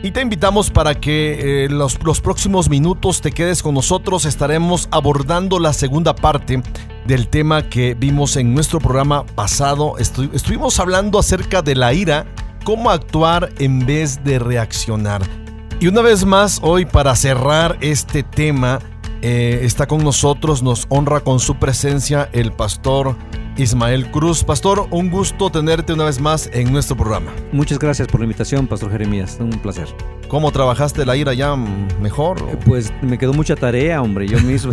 y te invitamos para que eh, los, los, próximos minutos te quedes con nosotros. Estaremos abordando la segunda parte del tema que vimos en nuestro programa pasado. Estu estuvimos hablando acerca de la ira, cómo actuar en vez de reaccionar. Y una vez más, hoy para cerrar este tema, eh, está con nosotros, nos honra con su presencia el pastor Ismael Cruz. Pastor, un gusto tenerte una vez más en nuestro programa. Muchas gracias por la invitación, Pastor Jeremías. Un placer. ¿Cómo trabajaste la ira ya mejor? Eh, pues me quedó mucha tarea, hombre, yo mismo.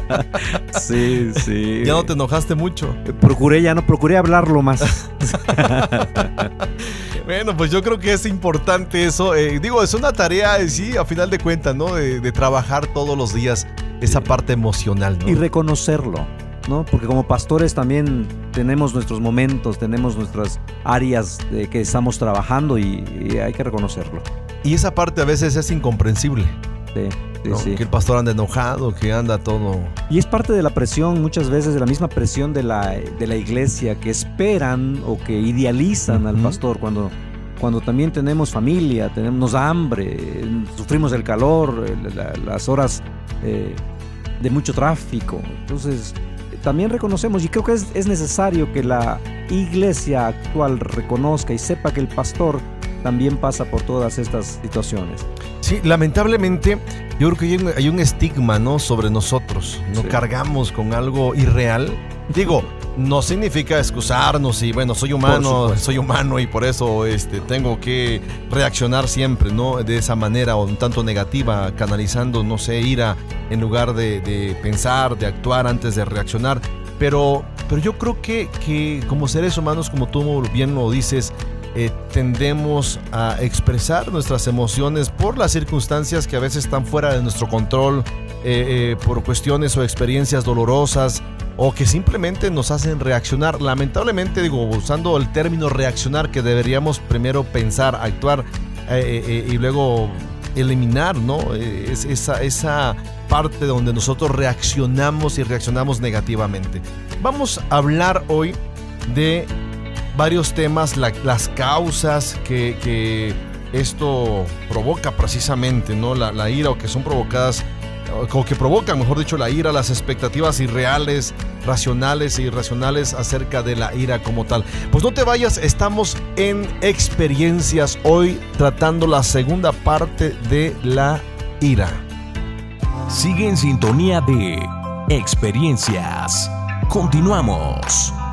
sí, sí. ¿Ya no te enojaste mucho? Eh, procuré ya no, procuré hablarlo más. bueno, pues yo creo que es importante eso. Eh, digo, es una tarea, sí, a final de cuentas, ¿no? De, de trabajar todos los días esa parte emocional, ¿no? Y reconocerlo. ¿No? Porque como pastores también tenemos nuestros momentos, tenemos nuestras áreas de que estamos trabajando y, y, hay que reconocerlo. Y esa parte a veces es incomprensible. Sí, sí, ¿no? sí. Que el pastor anda enojado, que anda todo... Y es parte de la presión, muchas veces, de la misma presión de la, de la iglesia, que esperan o que idealizan uh -huh. al pastor cuando cuando también tenemos familia, tenemos hambre, sufrimos el calor, la, las horas eh, de mucho tráfico. Entonces, también reconocemos, y creo que es, es, necesario que la iglesia actual reconozca y sepa que el pastor también pasa por todas estas situaciones. Sí, lamentablemente yo creo que hay un, hay un estigma ¿no? sobre nosotros, nos sí. cargamos con algo irreal. Digo, no significa excusarnos y bueno, soy humano, soy humano y por eso este, tengo que reaccionar siempre, ¿no? De esa manera o un tanto negativa, canalizando, no sé, ira en lugar de, de pensar, de actuar antes de reaccionar. Pero, pero yo creo que, que como seres humanos, como tú bien lo dices, eh, tendemos a expresar nuestras emociones por las circunstancias que a veces están fuera de nuestro control, eh, eh, por cuestiones o experiencias dolorosas o que simplemente nos hacen reaccionar. Lamentablemente, digo, usando el término reaccionar, que deberíamos primero pensar, actuar y luego eliminar, ¿no? Es, esa, esa parte donde nosotros reaccionamos y reaccionamos negativamente. Vamos a hablar hoy de varios temas, la, las causas que, que, esto provoca precisamente, ¿no? La, la, ira o que son provocadas, o que provocan, mejor dicho, la ira, las expectativas irreales, racionales e irracionales acerca de la ira como tal. Pues no te vayas, estamos en experiencias hoy tratando la segunda parte de la ira. Sigue en sintonía de experiencias. Continuamos.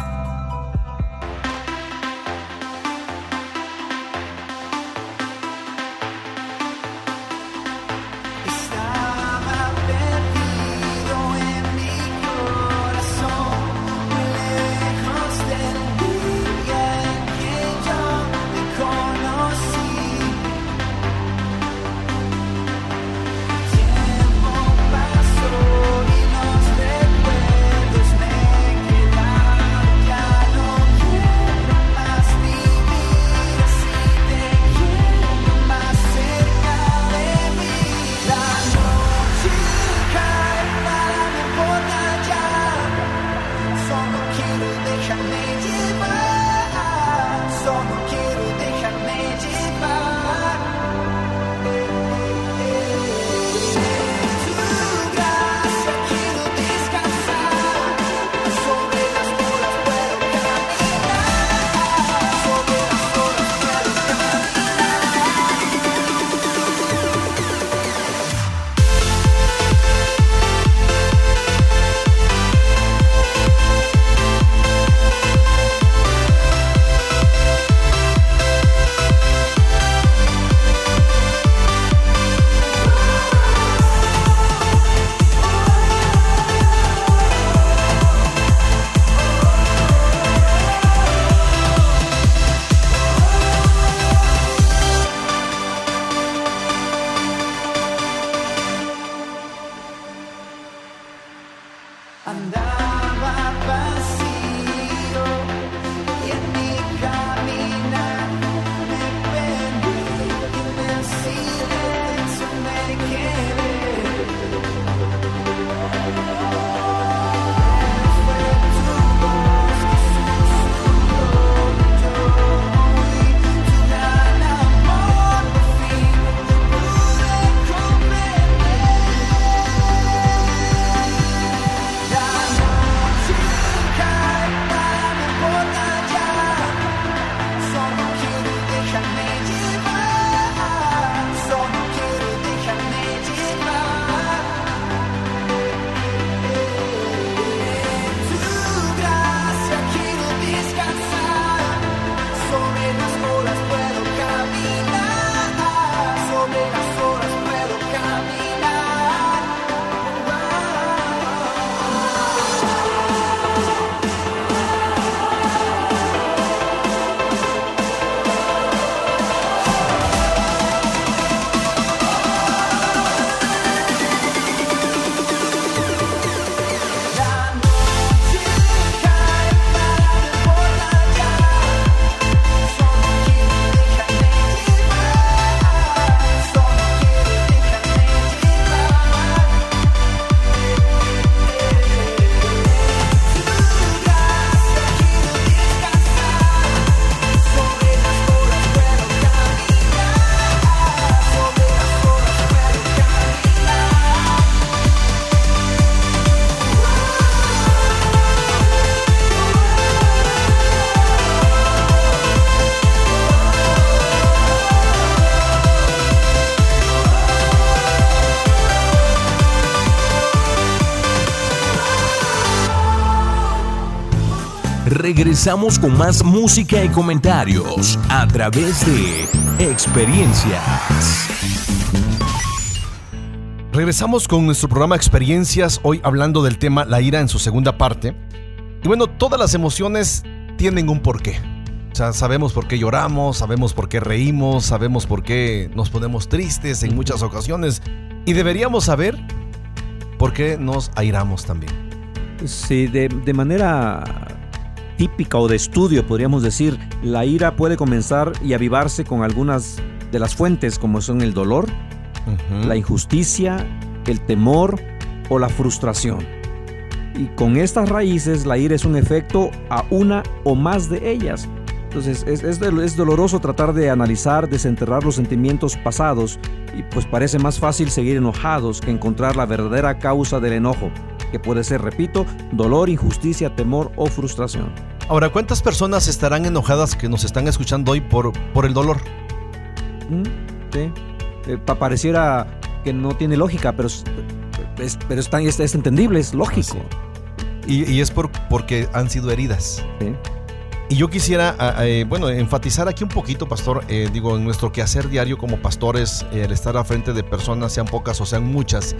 Regresamos con más música y comentarios a través de experiencias. Regresamos con nuestro programa Experiencias, hoy hablando del tema la ira en su segunda parte. Y bueno, todas las emociones tienen un porqué. O sea, sabemos por qué lloramos, sabemos por qué reímos, sabemos por qué nos ponemos tristes en muchas ocasiones. Y deberíamos saber por qué nos airamos también. Sí, de, de manera típica o de estudio, podríamos decir, la ira puede comenzar y avivarse con algunas de las fuentes como son el dolor, la injusticia, el temor o la frustración. Y con estas raíces la ira es un efecto a una o más de ellas. Entonces es, es, doloroso tratar de analizar, desenterrar los sentimientos pasados y pues parece más fácil seguir enojados que encontrar la verdadera causa del enojo, que puede ser, repito, dolor, injusticia, temor o frustración. Ahora, ¿cuántas personas estarán enojadas que nos están escuchando hoy por, por el dolor? Mm, sí. Eh, pareciera que no tiene lógica, pero es, pero es, entendible, es lógico. Y, es por, porque han sido heridas. Sí. Y yo quisiera, eh, bueno, enfatizar aquí un poquito, pastor, eh, digo, en nuestro quehacer diario como pastores, el estar a frente de personas, sean pocas o sean muchas,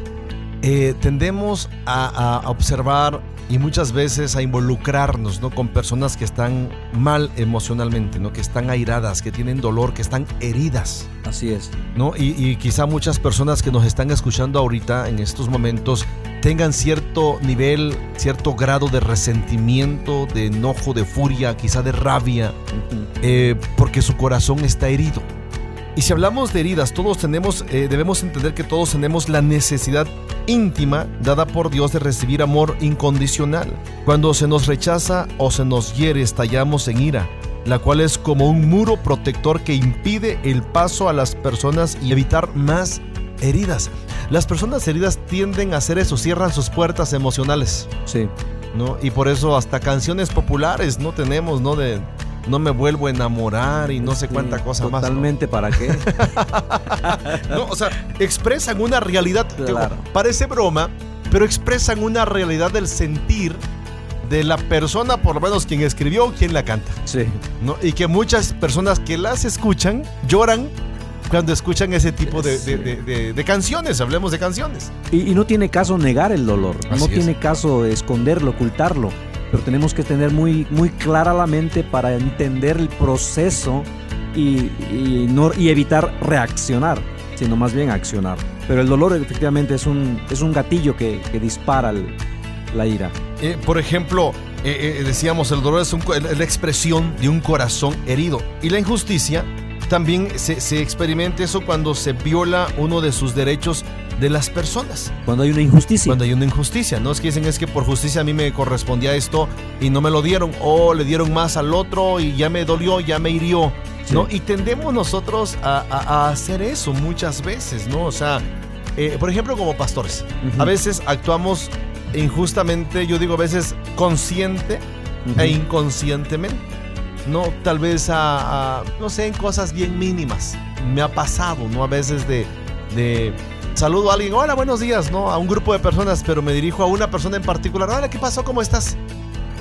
tendemos a, a, observar y muchas veces a involucrarnos ¿no? con personas que están mal emocionalmente, ¿no? que están airadas, que tienen dolor, que están heridas. Así es. ¿no? Y, quizá muchas personas que nos están escuchando ahorita en estos momentos tengan cierto nivel, cierto grado de resentimiento, de enojo, de furia, quizá de rabia, eh, porque su corazón está herido. Y si hablamos de heridas, todos tenemos, eh, debemos entender que todos tenemos la necesidad íntima dada por Dios de recibir amor incondicional. Cuando se nos rechaza o se nos hiere, estallamos en ira, la cual es como un muro protector que impide el paso a las personas y evitar más heridas. Las personas heridas tienden a hacer eso, cierran sus puertas emocionales. Sí. ¿no? Y por eso hasta canciones populares no tenemos, ¿no? De no me vuelvo a enamorar y no sé cuánta cosa más. Totalmente, ¿para qué? no, o sea, expresan una realidad, parece broma, pero expresan una realidad del sentir de la persona, por lo menos quien escribió o quien la canta. Sí. ¿no? Y que muchas personas que las escuchan lloran cuando escuchan ese tipo de, canciones, hablemos de canciones. Y, no tiene caso negar el dolor, no tiene caso esconderlo, ocultarlo pero tenemos que tener muy, muy clara la mente para entender el proceso y, no, y evitar reaccionar, sino más bien accionar. Pero el dolor efectivamente es un, es un gatillo que, dispara la ira. Eh, por ejemplo, eh, eh, decíamos, el dolor es, la expresión de un corazón herido. Y la injusticia también se, se experimenta eso cuando se viola uno de sus derechos de las personas. Cuando hay una injusticia. Cuando hay una injusticia, ¿no? Es que dicen es que por justicia a mí me correspondía esto y no me lo dieron, o le dieron más al otro y ya me dolió, ya me hirió, ¿no? Y tendemos nosotros a, hacer eso muchas veces, ¿no? O sea, eh, por ejemplo, como pastores, a veces actuamos injustamente, yo digo a veces consciente e inconscientemente. No, tal vez a, no sé, en cosas bien mínimas. Me ha pasado, ¿no? A veces de, de saludo a alguien, hola, buenos días, ¿no? A un grupo de personas, pero me dirijo a una persona en particular, hola, ¿qué pasó? ¿Cómo estás?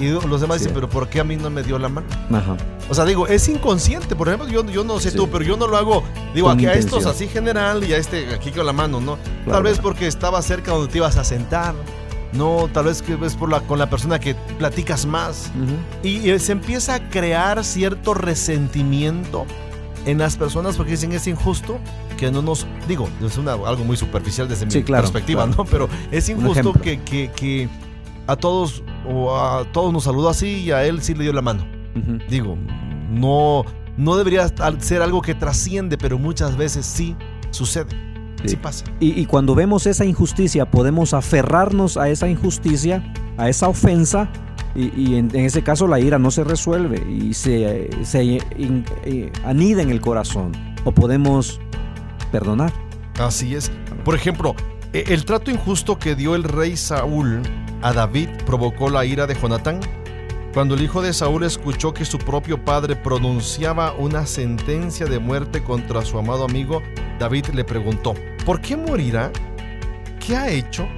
Y los demás dicen, pero ¿por qué a mí no me dio la mano? Ajá. O sea, digo, es inconsciente. Por ejemplo, yo, yo no sé tú, pero yo no lo hago. Digo, aquí a estos así general y a este aquí con la mano, ¿no? Tal vez porque estaba cerca donde te ibas a sentar. No, tal vez que es por la, con la persona que platicas más. y, se empieza a crear cierto resentimiento en las personas porque dicen es injusto que no nos, digo, es una, algo muy superficial desde mi perspectiva, ¿no? Pero es injusto que, que, a todos o a todos nos saludó así y a él sí le dio la mano. Digo, no, no debería ser algo que trasciende, pero muchas veces sí sucede. Sí, pasa. Y, cuando vemos esa injusticia, podemos aferrarnos a esa injusticia, a esa ofensa, y, en, ese caso la ira no se resuelve y se, se eh, anida en el corazón. O podemos perdonar. Así es. Por ejemplo, e, el trato injusto que dio el rey Saúl a David provocó la ira de Jonatán. Cuando el hijo de Saúl escuchó que su propio padre pronunciaba una sentencia de muerte contra su amado amigo, David le preguntó, ¿por qué morirá? ¿Qué ha hecho?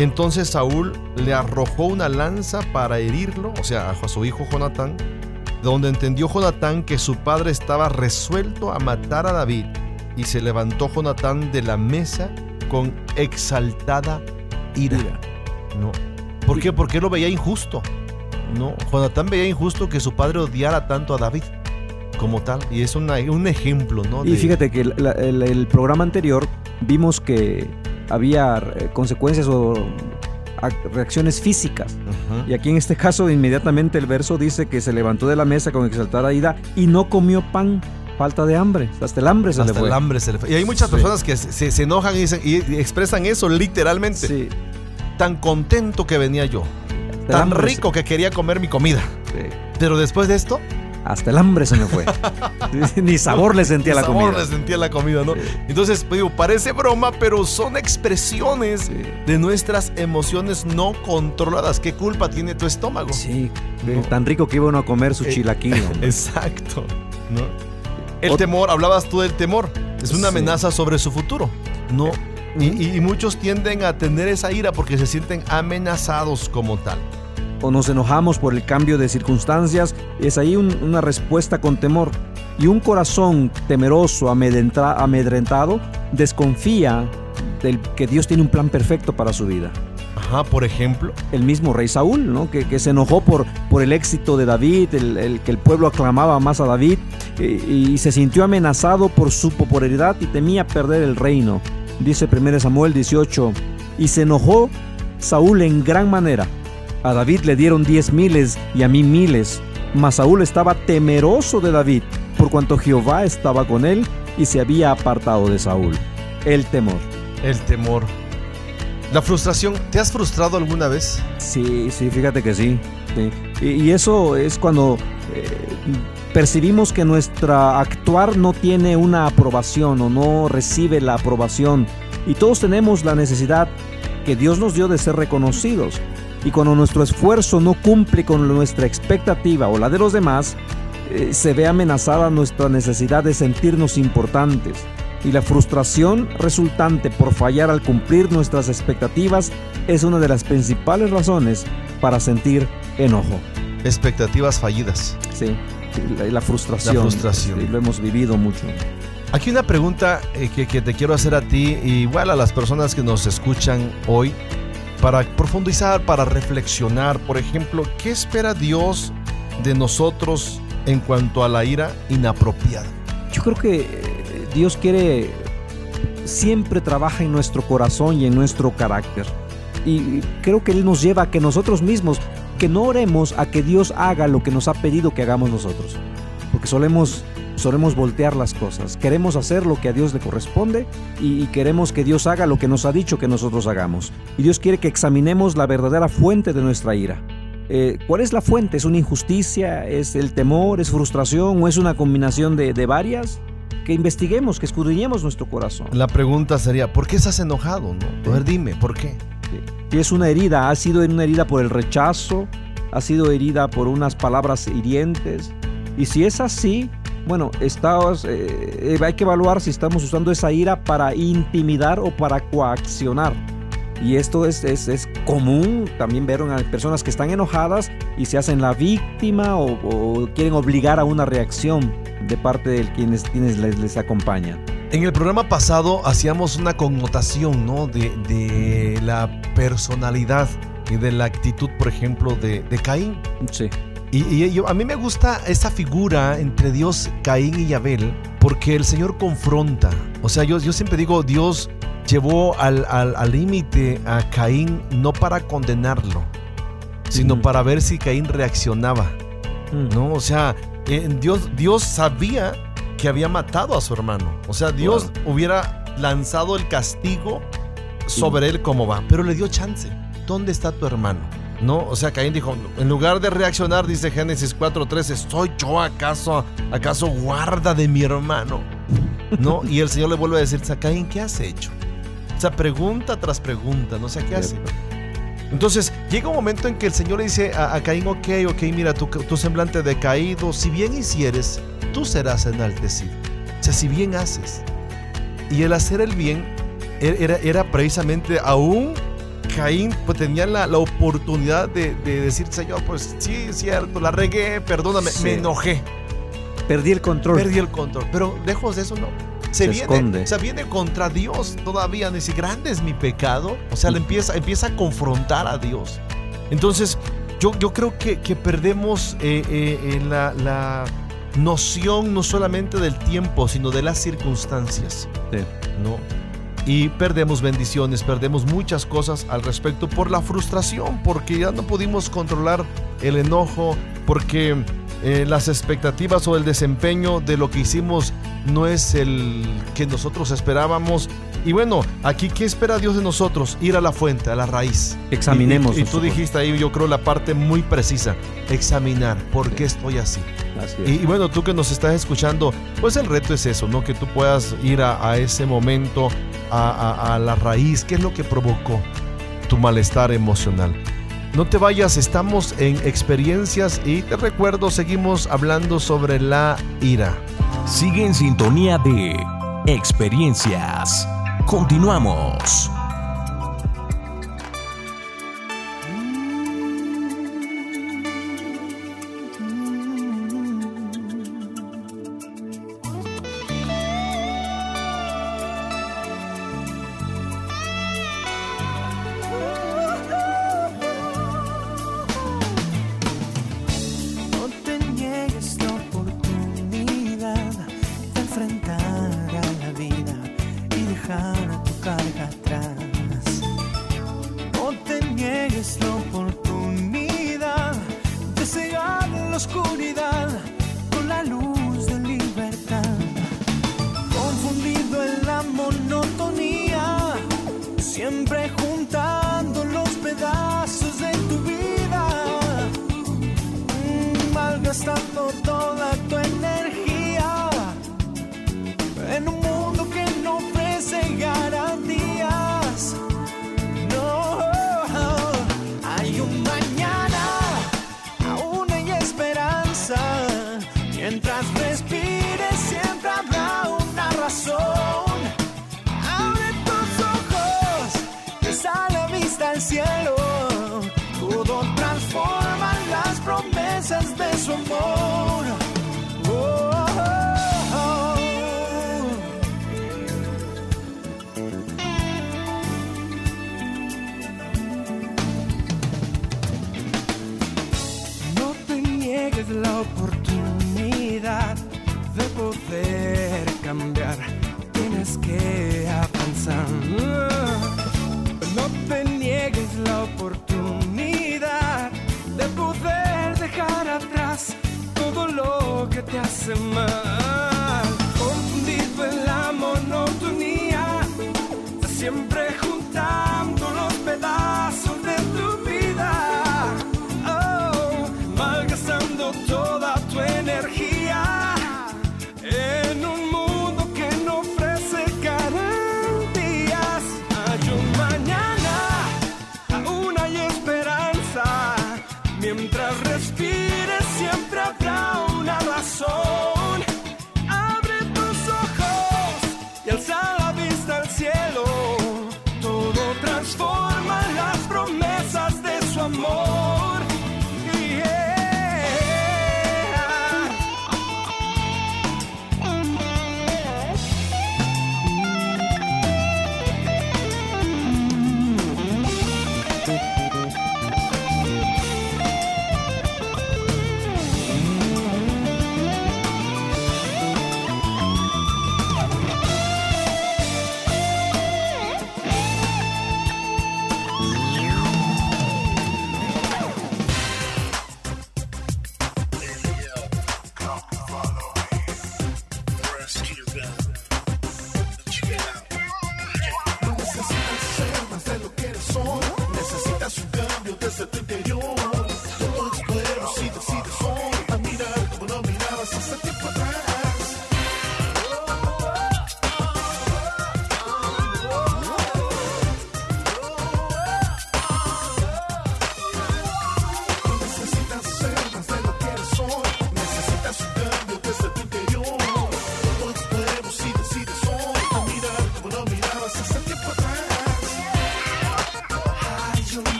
Entonces Saúl le arrojó una lanza para herirlo, o sea, a su hijo Jonatán, donde entendió Jonatán que su padre estaba resuelto a matar a David y se levantó Jonatán de la mesa con exaltada ira. No. ¿Por qué? Porque lo veía injusto. No, Jonatán veía injusto que su padre odiara tanto a David como tal. Y es un ejemplo, ¿no? Y fíjate que el, el, programa anterior vimos que había eh, consecuencias o reacciones físicas. Y aquí en este caso, inmediatamente el verso dice que se levantó de la mesa con exaltada ira y no comió pan falta de hambre. Hasta el hambre se le fue. el hambre se le fue. Y hay muchas personas que se, enojan y, expresan eso literalmente. Sí. Tan contento que venía yo. tan rico que quería comer mi comida. Pero después de esto... Hasta el hambre se me fue. Ni sabor le sentía la comida. Ni sabor le sentía la comida, ¿no? Entonces, pues, digo, parece broma, pero son expresiones de nuestras emociones no controladas. ¿Qué culpa tiene tu estómago? Sí, tan rico que iba uno a comer su eh, chilaquil. Exacto, ¿no? El temor, hablabas tú del temor, es una amenaza sobre su futuro, ¿no? Y, muchos tienden a tener esa ira porque se sienten amenazados como tal. O nos enojamos por el cambio de circunstancias, es ahí una respuesta con temor. Y un corazón temeroso, amedrentado, desconfía del que Dios tiene un plan perfecto para su vida. Ajá, por ejemplo. El mismo rey Saúl, ¿no? Que, se enojó por, por el éxito de David, el, que el pueblo aclamaba más a David y, se sintió amenazado por su popularidad y temía perder el reino. Dice 1 Samuel 18, y se enojó Saúl en gran manera. A David le dieron diez miles y a mí miles, mas Saúl estaba temeroso de David, por cuanto Jehová estaba con él y se había apartado de Saúl. El temor. El temor. La frustración, ¿te has frustrado alguna vez? Sí, sí, fíjate que sí. Y, eso es cuando eh, percibimos que nuestra actuar no tiene una aprobación o no recibe la aprobación. Y todos tenemos la necesidad que Dios nos dio de ser reconocidos. Y cuando nuestro esfuerzo no cumple con nuestra expectativa o la de los demás, eh, se ve amenazada nuestra necesidad de sentirnos importantes y la frustración resultante por fallar al cumplir nuestras expectativas es una de las principales razones para sentir enojo. Expectativas fallidas. Sí, la, frustración. La frustración. lo hemos vivido mucho. Aquí una pregunta eh, que, que, te quiero hacer a ti, igual a las personas que nos escuchan hoy, para profundizar, para reflexionar. Por ejemplo, ¿qué espera Dios de nosotros en cuanto a la ira inapropiada? Yo creo que Dios quiere, siempre trabaja en nuestro corazón y en nuestro carácter. Y creo que Él nos lleva a que nosotros mismos, que no oremos a que Dios haga lo que nos ha pedido que hagamos nosotros. Porque solemos, solemos voltear las cosas. Queremos hacer lo que a Dios le corresponde y, queremos que Dios haga lo que nos ha dicho que nosotros hagamos. Y Dios quiere que examinemos la verdadera fuente de nuestra ira. Eh, ¿Cuál es la fuente? ¿Es una injusticia? ¿Es el temor? ¿Es frustración? ¿O es una combinación de, de varias? que investiguemos, que escudriñemos nuestro corazón. La pregunta sería, ¿por qué estás enojado? No? A ver, dime, ¿por qué? Si es una herida, ha sido una herida por el rechazo, ha sido herida por unas palabras hirientes. Y si es así, bueno, estamos, eh, hay que evaluar si estamos usando esa ira para intimidar o para coaccionar. Y esto es, es, es común también ver a personas que están enojadas y se hacen la víctima o, o quieren obligar a una reacción de parte de quienes, quienes les, les acompañan. En el programa pasado hacíamos una connotación ¿no? de, de la personalidad y de la actitud, por ejemplo, de, de Caín. Sí. Y, y yo, a mí me gusta esa figura entre Dios, Caín y Abel, porque el Señor confronta. O sea, yo, yo siempre digo, Dios llevó al límite al, a Caín no para condenarlo, sino mm. para ver si Caín reaccionaba. Mm. ¿no? O sea, Dios, Dios sabía que había matado a su hermano. O sea, Dios hubiera lanzado el castigo sobre él como va, pero le dio chance. ¿Dónde está tu hermano? ¿No? O sea, Caín dijo, en lugar de reaccionar, dice Génesis 4:13, ¿estoy yo acaso, acaso guarda de mi hermano? ¿No? Y el Señor le vuelve a decir, Caín, ¿qué has hecho? O sea, pregunta tras pregunta, no sé qué hace. Entonces llega un momento en que el Señor le dice a, Caín, ok, ok, mira, tu, tu, semblante decaído, si bien hicieres, tú serás enaltecido. O sea, si bien haces. Y el hacer el bien er, era, era precisamente aún Caín pues, tenía la, la oportunidad de, de, decir, Señor, pues sí, es cierto, la regué, perdóname, me enojé. Perdí el control. Perdí el control. Pero lejos de eso no se, viene, se viene contra Dios todavía. Dice, grande es mi pecado. O sea, le empieza, empieza a confrontar a Dios. Entonces, yo, yo creo que, que perdemos eh, eh, la, la, noción no solamente del tiempo, sino de las circunstancias. ¿no? Y perdemos bendiciones, perdemos muchas cosas al respecto por la frustración, porque ya no pudimos controlar el enojo, porque eh, las expectativas o el desempeño de lo que hicimos no es el que nosotros esperábamos. Y bueno, aquí, ¿qué espera Dios de nosotros? Ir a la fuente, a la raíz. Examinemos. Y, tú dijiste ahí, yo creo, la parte muy precisa. Examinar por qué estoy así. y, bueno, tú que nos estás escuchando, pues el reto es eso, ¿no? Que tú puedas ir a, ese momento, a, la raíz. ¿Qué es lo que provocó tu malestar emocional? No te vayas, estamos en experiencias y te recuerdo, seguimos hablando sobre la ira. Sigue en sintonía de experiencias. Continuamos.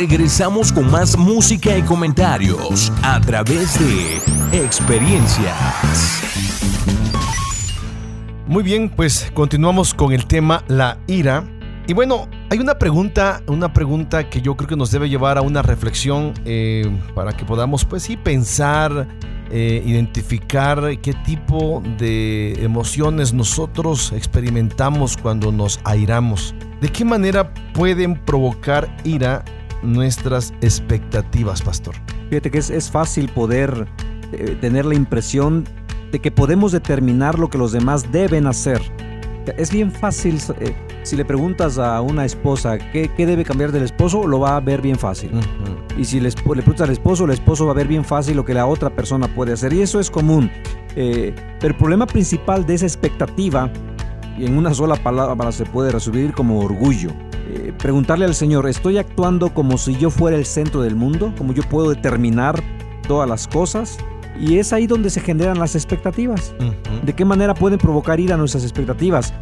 Regresamos con más música y comentarios a través de experiencias. Muy bien, pues continuamos con el tema la ira. Y bueno, hay una pregunta, una pregunta que yo creo que nos debe llevar a una reflexión eh, para que podamos, pues sí, pensar, eh, identificar qué tipo de emociones nosotros experimentamos cuando nos airamos. ¿De qué manera pueden provocar ira nuestras expectativas, pastor? Fíjate que es, es fácil poder eh, tener la impresión de que podemos determinar lo que los demás deben hacer. Es bien fácil, eh, si le preguntas a una esposa qué, qué debe cambiar del esposo, lo va a ver bien fácil. Y si le, le preguntas al esposo, el esposo va a ver bien fácil lo que la otra persona puede hacer. Y eso es común. Eh, pero el problema principal de esa expectativa, y en una sola palabra se puede resumir como orgullo. Eh, preguntarle al Señor, ¿estoy actuando como si yo fuera el centro del mundo? ¿Como yo puedo determinar todas las cosas? Y es ahí donde se generan las expectativas. ¿De qué manera pueden provocar ira nuestras expectativas?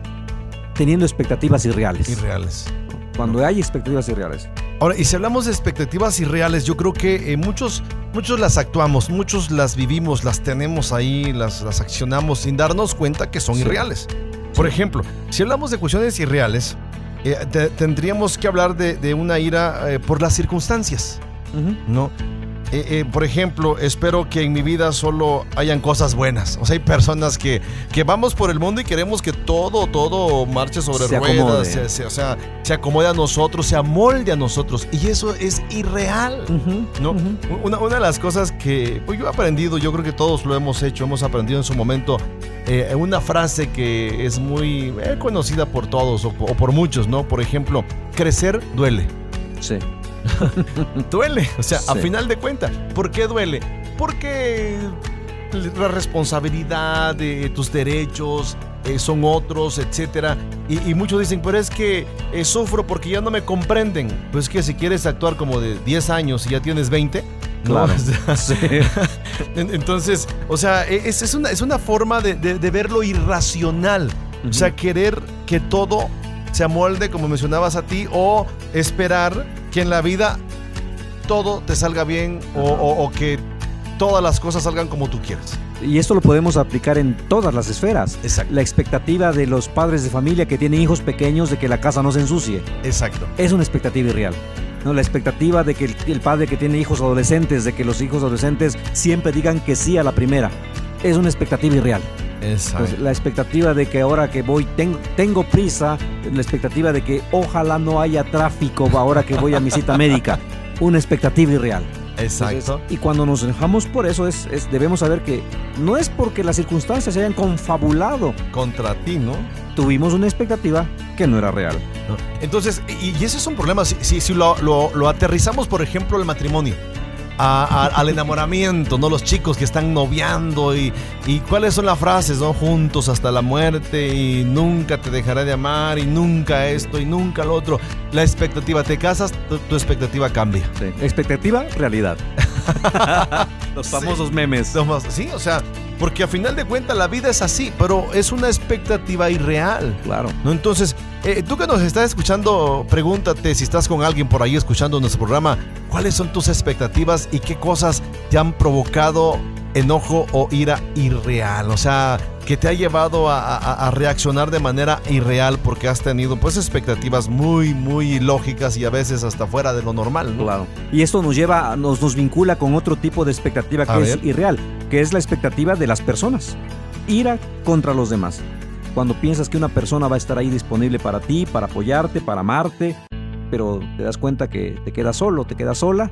Teniendo expectativas irreales. Irreales. Cuando hay expectativas irreales. Ahora, y si hablamos de expectativas irreales, yo creo que eh, muchos, muchos las actuamos, muchos las vivimos, las tenemos ahí, las, las accionamos sin darnos cuenta que son Sí. irreales. Por ejemplo, si hablamos de cuestiones irreales, eh, te- tendríamos que hablar de, de una ira eh, por las circunstancias, ¿no? Eh, eh, por ejemplo, espero que en mi vida solo hayan cosas buenas. O sea, hay personas que, que vamos por el mundo y queremos que todo, todo marche sobre Se ruedas, se- se- o sea, se acomode a nosotros, se amolde a nosotros. Y eso es irreal. ¿no? una, una de las cosas que pues, yo he aprendido, yo creo que todos lo hemos hecho, hemos aprendido en su momento, eh, una frase que es muy eh, conocida por todos o, o por muchos, ¿no? Por ejemplo, crecer duele. Sí. Duele, o sea, a final de cuentas, ¿por qué duele? Porque la responsabilidad de tus derechos eh, son otros, etcétera. Y, y muchos dicen, pero es que eh, sufro porque ya no me comprenden. Pues que si quieres actuar como de 10 años y ya tienes 20, ¿no? Claro. O sea, Sí. en- Entonces, o sea, e, es, es una, es una forma de, de- de ver lo irracional. O sea, querer que todo se amolde, como mencionabas a ti, o esperar que en la vida todo te salga bien o, o- o que todas las cosas salgan como tú quieras. Y esto lo podemos aplicar en todas las esferas. Exacto. La expectativa de los padres de familia que tienen hijos pequeños de que la casa no se ensucie Exacto. es una expectativa irreal. ¿no? La expectativa de que el, el padre que tiene hijos adolescentes, de que los hijos adolescentes siempre digan que sí a la primera, es una expectativa irreal. Exacto. Pues, la expectativa de que ahora que voy, tengo, tengo prisa, la expectativa de que ojalá no haya tráfico ahora que voy a mi cita médica, una expectativa irreal. Exacto. Entonces, y cuando nos enojamos por eso, es, es- debemos saber que no es porque las circunstancias se hayan confabulado, Contra ti, ¿no? tuvimos una expectativa que no era real. Entonces, y, y ese es un problema. Si, si, si lo, lo- lo aterrizamos, por ejemplo, al matrimonio, a- a- al enamoramiento, ¿no? Los chicos que están noviando y, y cuáles son las frases, ¿no? Juntos hasta la muerte y nunca te dejaré de amar y nunca esto y nunca lo otro. La expectativa, te casas, tu, tu expectativa cambia. Expectativa, realidad. Los famosos memes. No más- Sí, o sea, porque a final de cuentas la vida es así, pero es una expectativa irreal. Claro. ¿no? Entonces, eh, tú que nos estás escuchando, pregúntate si estás con alguien por ahí escuchando nuestro programa, ¿cuáles son tus expectativas y qué cosas te han provocado enojo o ira irreal? O sea, que te ha llevado a, a- a reaccionar de manera irreal porque has tenido pues expectativas muy, muy lógicas y a veces hasta fuera de lo normal, ¿no? Claro. Y esto nos lleva, nos, nos vincula con otro tipo de expectativa que A es ver. irreal, que es la expectativa de las personas. Ira contra los demás. Cuando piensas que una persona va a estar ahí disponible para ti, para apoyarte, para amarte, pero te das cuenta que te quedas solo, te quedas sola,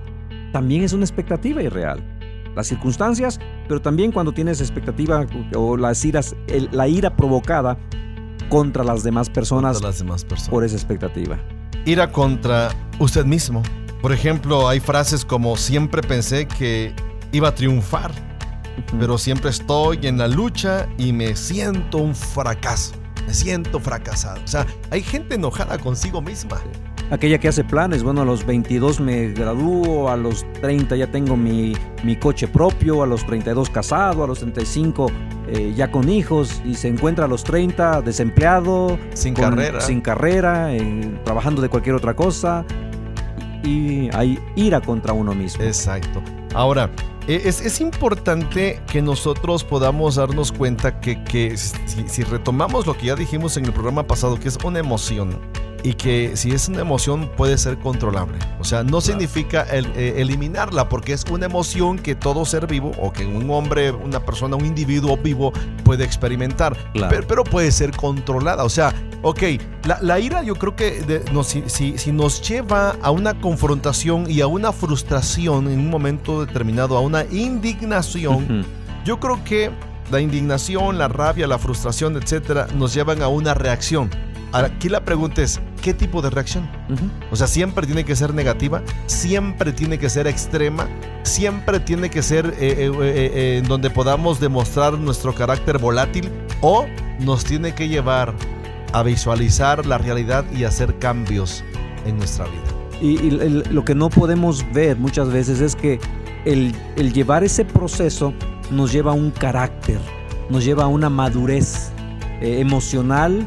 también es una expectativa irreal. Las circunstancias, pero también cuando tienes expectativa o las iras, el- la ira provocada contra las demás personas Contra las demás personas. por esa expectativa. ira contra usted mismo. Por ejemplo, hay frases como siempre pensé que iba a triunfar, pero siempre estoy en la lucha y me siento un fracaso. Me siento fracasado. O sea, hay gente enojada consigo misma. Aquella que hace planes, bueno, a los 22 me gradúo, a los 30 ya tengo mi, mi coche propio, a los 32 casado, a los 35 eh, ya con hijos y se encuentra a los 30 desempleado, Sin con- carrera. sin carrera, eh, trabajando de cualquier otra cosa y hay ira contra uno mismo. Exacto. Ahora, es, es importante que nosotros podamos darnos cuenta que, que si, si retomamos lo que ya dijimos en el programa pasado, que es una emoción, y que si es una emoción puede ser controlable. O sea, no significa el- eh, eliminarla, porque es una emoción que todo ser vivo, o que un hombre, una persona, un individuo vivo puede experimentar, Claro. pero, pero puede ser controlada. O sea, ok, la, la ira yo creo que de- si, si- si nos lleva a una confrontación y a una frustración en un momento determinado, a una indignación, yo creo que la indignación, la rabia, la frustración, etcétera, nos llevan a una reacción. Aquí la pregunta es, ¿qué tipo de reacción? O sea, siempre tiene que ser negativa, siempre tiene que ser extrema, siempre tiene que ser eh, eh, eh, eh, en donde podamos demostrar nuestro carácter volátil o nos tiene que llevar a visualizar la realidad y hacer cambios en nuestra vida. Y, y el- lo que no podemos ver muchas veces es que el, el llevar ese proceso nos lleva a un carácter, nos lleva a una madurez eh, emocional,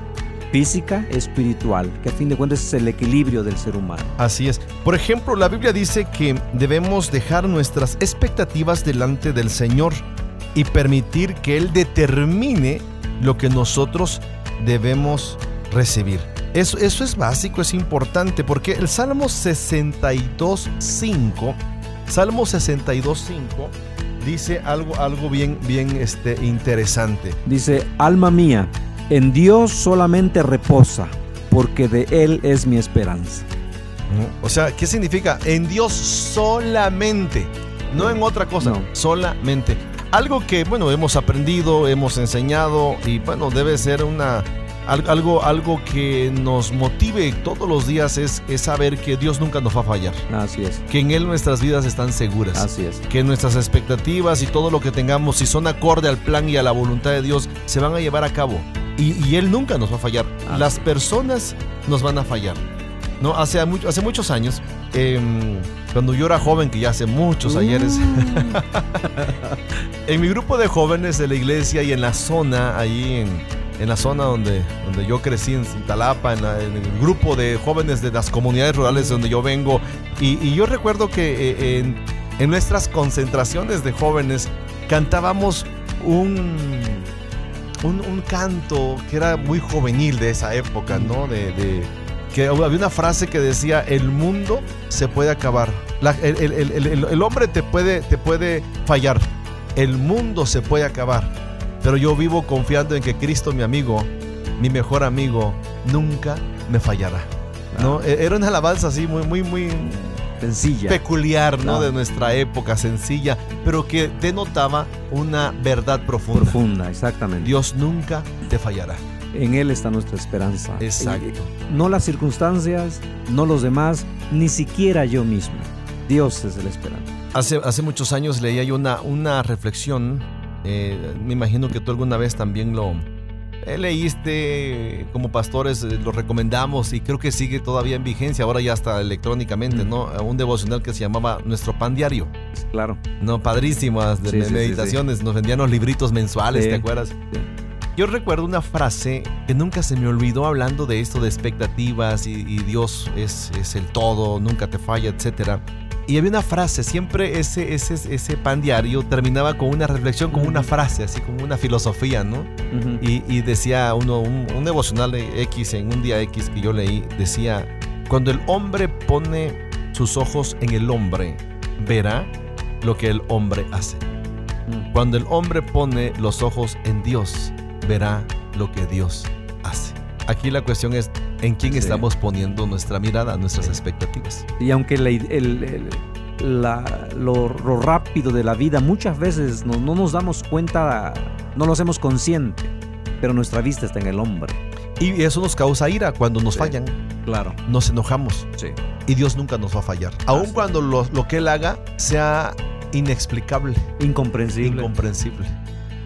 física, espiritual, que a fin de cuentas es el equilibrio del ser humano. Así es. Por ejemplo, la Biblia dice que debemos dejar nuestras expectativas delante del Señor y permitir que Él determine lo que nosotros debemos recibir. Eso, eso es básico, es importante, porque el Salmo 62.5, Salmo 62.5 dice algo, algo bien, bien este, interesante. Dice, alma mía, en Dios solamente reposa, porque de Él es mi esperanza. O sea, ¿qué significa? En Dios solamente, no en otra cosa, No. solamente. Algo que, bueno, hemos aprendido, hemos enseñado y, bueno, debe ser una al- algo, algo que nos motive todos los días es, es saber que Dios nunca nos va a fallar, Así es, que en Él nuestras vidas están seguras. así es. Que nuestras expectativas y todo lo que tengamos, si son acorde al plan y a la voluntad de Dios, se van a llevar a cabo. Y, y Él nunca nos va a fallar. Así Las personas nos van a fallar. ¿no? Hace, hace muchos años em, cuando yo era joven, que ya hace muchos ayeres, en mi grupo de jóvenes de la iglesia y en la zona, ahí en, en la zona donde, donde yo crecí, en Cintalapa, en, la- en el grupo de jóvenes de las comunidades rurales donde yo vengo, y, y yo recuerdo que eh, en, en nuestras concentraciones de jóvenes cantábamos un, un, un canto que era muy juvenil de esa época, ¿no? De, de- que había una frase que decía, el mundo se puede acabar. La- el, el- el- el- el hombre te puede, te puede fallar. El mundo se puede acabar. Pero yo vivo confiando en que Cristo, mi amigo, mi mejor amigo, nunca me fallará. ¿no? E- Era una alabanza así muy, muy, muy Sencilla. peculiar, ¿no? Claro. De nuestra época, sencilla, pero que denotaba una verdad profunda. Profunda, exactamente. Dios nunca te fallará. En Él está nuestra esperanza. Exacto. Eh, No las circunstancias, no los demás, ni siquiera yo mismo. Dios es el esperanza. Hace, hace muchos años leía yo una, una reflexión, eh, me imagino que tú alguna vez también lo leíste, como pastores eh, lo recomendamos y creo que sigue todavía en vigencia, ahora ya está electrónicamente, Mm. ¿no? Un devocional que se llamaba Nuestro Pan Diario, Claro. ¿no? Padrísimas de Sí, sí, sí, meditaciones, nos vendían los libritos mensuales, Sí. ¿te acuerdas? Yo recuerdo una frase que nunca se me olvidó hablando de esto de expectativas y, y Dios es, es el todo, nunca te falla, etc. Y había una frase, siempre ese, ese, ese pan diario terminaba con una reflexión, con una frase, así como una filosofía, ¿no? Y, y decía uno, un, un devocional de X en un día X que yo leí, decía, cuando el hombre pone sus ojos en el hombre, verá lo que el hombre hace. Mm. Cuando el hombre pone los ojos en Dios, verá lo que Dios hace. Aquí la cuestión es en quién Sí. estamos poniendo nuestra mirada, nuestras Sí. expectativas. Y aunque la el- el- la- lo, lo rápido de la vida muchas veces no, no nos damos cuenta, no lo hacemos consciente, pero nuestra vista está en el hombre. Y eso nos causa ira cuando nos Sí. fallan, Claro. nos enojamos Sí. y Dios nunca nos va a fallar. Aun cuando lo, lo que Él haga sea inexplicable, Incomprensible. incomprensible.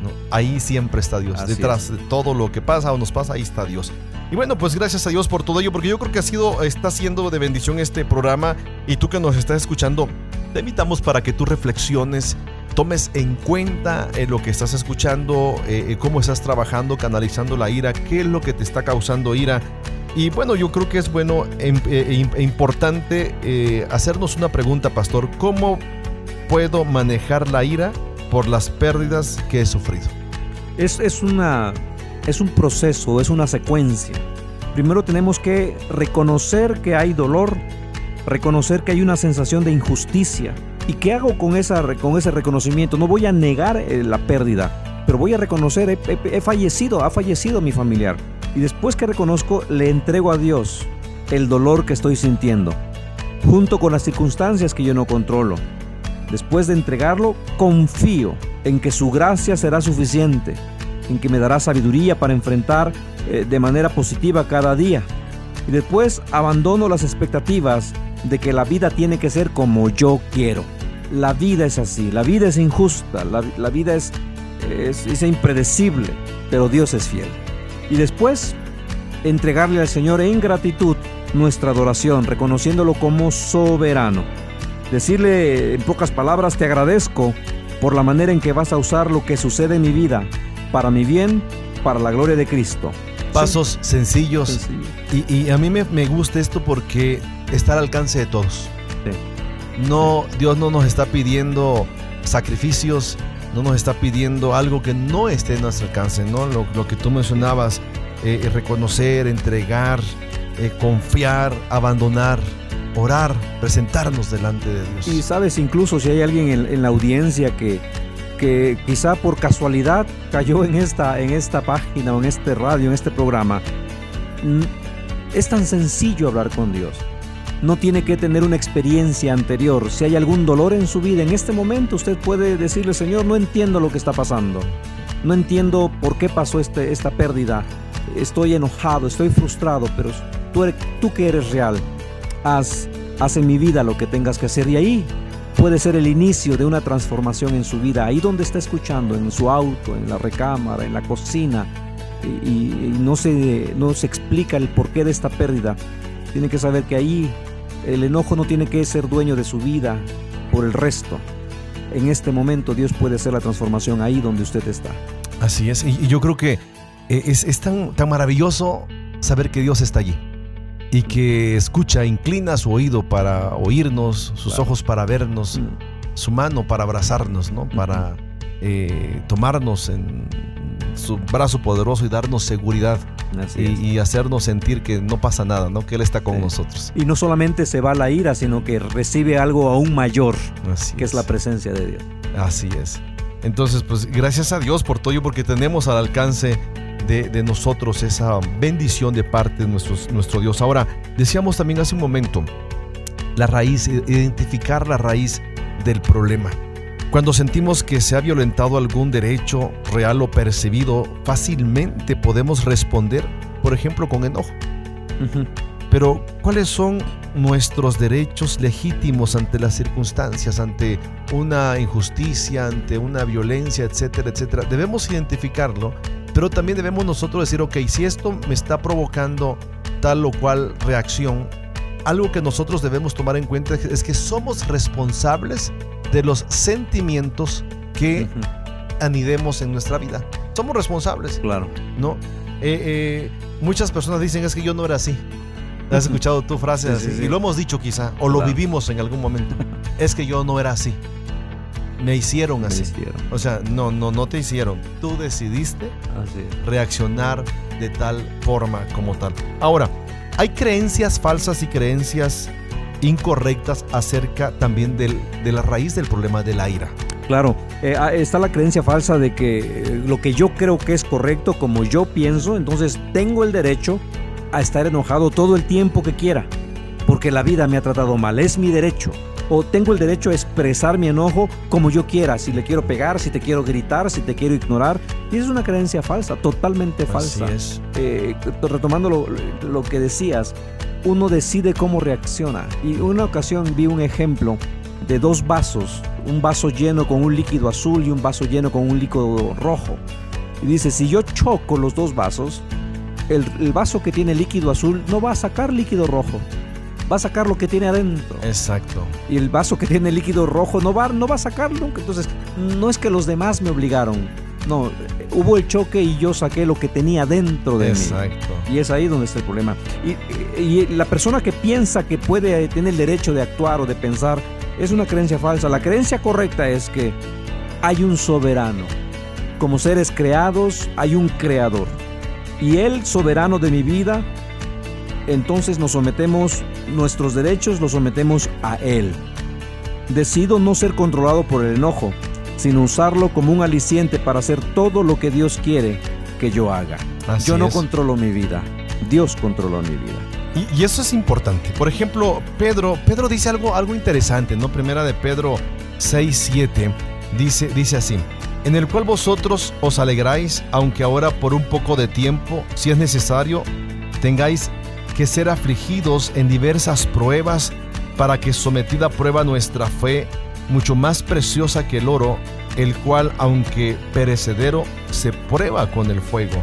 ¿No? Ahí siempre está Dios. Así Detrás de todo lo que pasa o nos pasa, ahí está Dios. Y bueno, pues gracias a Dios por todo ello, porque yo creo que ha sido, está siendo de bendición este programa. Y tú que nos estás escuchando, te invitamos para que tú reflexiones, tomes en cuenta eh, lo que estás escuchando, eh, eh, cómo estás trabajando, canalizando la ira, qué es lo que te está causando ira. Y bueno, yo creo que es bueno e importante eh, hacernos una pregunta, pastor. ¿Cómo puedo manejar la ira por las pérdidas que he sufrido? Es, es, una, es un proceso, es una secuencia. Primero tenemos que reconocer que hay dolor, reconocer que hay una sensación de injusticia. ¿Y qué hago con, esa, con ese reconocimiento? No voy a negar eh, la pérdida, pero voy a reconocer, he, he- he fallecido, ha fallecido mi familiar. Y después que reconozco, le entrego a Dios el dolor que estoy sintiendo, junto con las circunstancias que yo no controlo. Después de entregarlo, confío en que su gracia será suficiente, en que me dará sabiduría para enfrentar eh, de manera positiva cada día. Y después abandono las expectativas de que la vida tiene que ser como yo quiero. La vida es así, la vida es injusta, la, vida es, es, es impredecible, pero Dios es fiel. Y después entregarle al Señor en gratitud nuestra adoración, reconociéndolo como soberano. Decirle en pocas palabras, te agradezco por la manera en que vas a usar lo que sucede en mi vida, para mi bien, para la gloria de Cristo. Pasos sencillos. Sencillo. Y, y a mí me, me gusta esto porque está al alcance de todos. No, Dios no nos está pidiendo sacrificios, no nos está pidiendo algo que no esté en nuestro alcance, ¿no? Lo, lo que tú mencionabas, eh, reconocer, entregar, eh, confiar, abandonar, orar, presentarnos delante de Dios. Y sabes, incluso si hay alguien en, en la audiencia que, que quizá por casualidad cayó en esta, en esta página o en este radio, en este programa, es tan sencillo hablar con Dios. No tiene que tener una experiencia anterior. Si hay algún dolor en su vida, en este momento usted puede decirle, Señor, no entiendo lo que está pasando. No entiendo por qué pasó este, esta pérdida. Estoy enojado, estoy frustrado, pero tú, eres- tú que eres real, haz, haz en mi vida lo que tengas que hacer. Y ahí puede ser el inicio de una transformación en su vida. Ahí donde está escuchando, en su auto, en la recámara, en la cocina, y, no, se, no se explica el porqué de esta pérdida. Tiene que saber que ahí El enojo no tiene que ser dueño de su vida por el resto. En este momento Dios puede hacer la transformación ahí donde usted está. Así es, y, y yo creo que eh, es, es tan, tan maravilloso saber que Dios está allí y que escucha, inclina su oído para oírnos, sus Claro. ojos para vernos, Mm. su mano para abrazarnos, ¿no? Para eh, tomarnos en su brazo poderoso y darnos seguridad y, es. y hacernos sentir que no pasa nada, ¿no? Que Él está con Sí. nosotros. Y no solamente se va la ira, sino que recibe algo aún mayor, Así que es la presencia de Dios. Así es. Entonces, pues gracias a Dios por todo, porque tenemos al alcance de, de nosotros esa bendición de parte de nuestros- nuestro Dios. Ahora, decíamos también hace un momento, la raíz, i- identificar la raíz del problema. Cuando sentimos que se ha violentado algún derecho real o percibido, fácilmente podemos responder, por ejemplo, con enojo. Pero, ¿cuáles son nuestros derechos legítimos ante las circunstancias, ante una injusticia, ante una violencia, etcétera, etcétera? Debemos identificarlo, pero también debemos nosotros decir, ok, si esto me está provocando tal o cual reacción, algo que nosotros debemos tomar en cuenta es que somos responsables de los sentimientos que anidemos en nuestra vida. Somos responsables. Claro. ¿no? Eh, eh, muchas personas dicen es que yo no era así. ¿Has escuchado tu frase Sí, sí, así? sí. Y lo hemos dicho quizá, o lo vivimos en algún momento. es que yo no era así. Me hicieron Me así. hicieron. O sea, no, no, no te hicieron. Tú decidiste reaccionar de tal forma como tal. Ahora, hay creencias falsas y creencias incorrectas acerca también del- de la raíz del problema de la ira. Claro, eh, ah, está la creencia falsa de que eh, lo que yo creo que es correcto, como yo pienso, entonces tengo el derecho a estar enojado todo el tiempo que quiera, porque la vida me ha tratado mal, es mi derecho. O tengo el derecho a expresar mi enojo como yo quiera, si le quiero pegar, si te quiero gritar, si te quiero ignorar. Y es una creencia falsa, totalmente falsa. Así es. Eh, retomando lo, lo que decías, uno decide cómo reacciona. Y una ocasión vi un ejemplo de dos vasos, un vaso lleno con un líquido azul y un vaso lleno con un líquido rojo. Y dice, si yo choco los dos vasos, el, el vaso que tiene líquido azul no va a sacar líquido rojo, va a sacar lo que tiene adentro. Exacto. Y el vaso que tiene líquido rojo no va, no va a sacar nunca. Entonces, no es que los demás me obligaron. No, eh, hubo el choque y yo saqué lo que tenía dentro de mí. Exacto. Y es ahí donde está el problema. Y, y- y la persona que piensa que puede tener el derecho de actuar o de pensar es una creencia falsa. La creencia correcta es que hay un soberano. Como seres creados hay un creador. Y el soberano de mi vida, entonces nos sometemos, nuestros derechos los sometemos a él. Decido no ser controlado por el enojo, sino usarlo como un aliciente para hacer todo lo que Dios quiere que yo haga. Así Yo no es. controlo mi vida, Dios controla mi vida. Y, y eso es importante. Por ejemplo, Pedro, Pedro dice algo, algo interesante, ¿no? Primera de Pedro 6, 7, dice, dice así, en el cual vosotros os alegráis, aunque ahora por un poco de tiempo, si es necesario, tengáis que ser afligidos en diversas pruebas, para que sometida a prueba nuestra fe, mucho más preciosa que el oro, el cual, aunque perecedero, se prueba con el fuego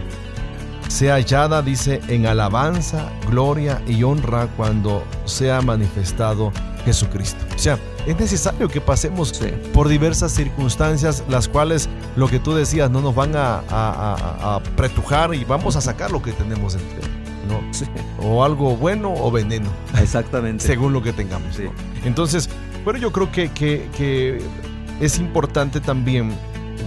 sea hallada, dice, en alabanza, gloria y honra cuando sea manifestado Jesucristo. O sea, es necesario que pasemos Sí. por diversas circunstancias, las cuales, lo que tú decías, no nos van a, a- a- a pretujar y vamos a sacar lo que tenemos entre, ¿no? Sí, O algo bueno o veneno, exactamente. según lo que tengamos. Sí. ¿no? Entonces, bueno, yo creo que, que- que es importante también,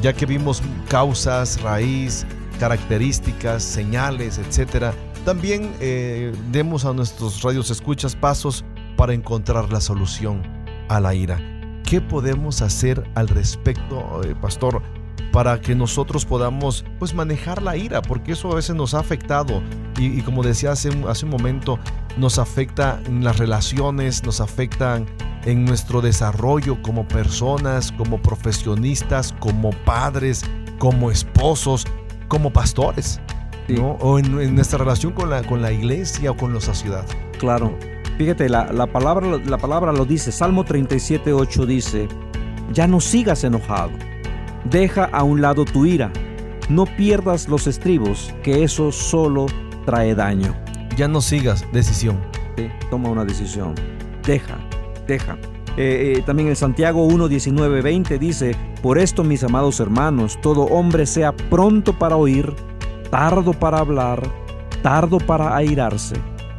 ya que vimos causas, raíz, características, señales, etcétera, también eh, demos a nuestros radios escuchas pasos para encontrar la solución a la ira. ¿Qué podemos hacer al respecto, eh, pastor? Para que nosotros podamos pues manejar la ira, porque eso a veces nos ha afectado y, y como decía hace, un- hace un momento, nos afecta en las relaciones, nos afectan en nuestro desarrollo como personas, como profesionistas, como padres, como esposos, como pastores, Sí. ¿no? o en, en nuestra relación con la, con la iglesia o con la sociedad. Claro. Fíjate, la, la palabra, la palabra lo dice. Salmo 37, 8 dice, ya no sigas enojado. Deja a un lado tu ira. No pierdas los estribos, que eso solo trae daño. Ya no sigas decisión. Sí, Toma una decisión. deja, deja. Eh, eh, también en Santiago 1, 19, 20 dice, por esto mis amados hermanos, todo hombre sea pronto para oír, tardo para hablar, tardo para airarse,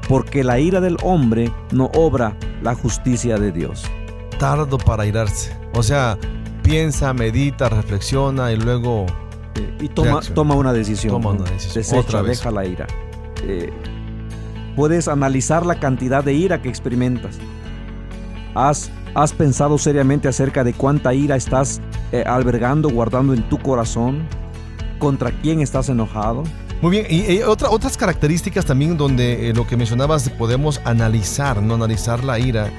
porque la ira del hombre no obra la justicia de Dios. Tardo para irarse. O sea, piensa, medita, reflexiona y luego Eh, y toma, toma una decisión. Toma una decisión. Desecha, Otra vez. deja la ira. Eh, puedes analizar la cantidad de ira que experimentas. ¿Has, has pensado seriamente acerca de cuánta ira estás eh, albergando, guardando en tu corazón? ¿Contra quién estás enojado? Muy bien, y, y otra- otras características también donde eh, lo que mencionabas podemos analizar, no analizar la ira.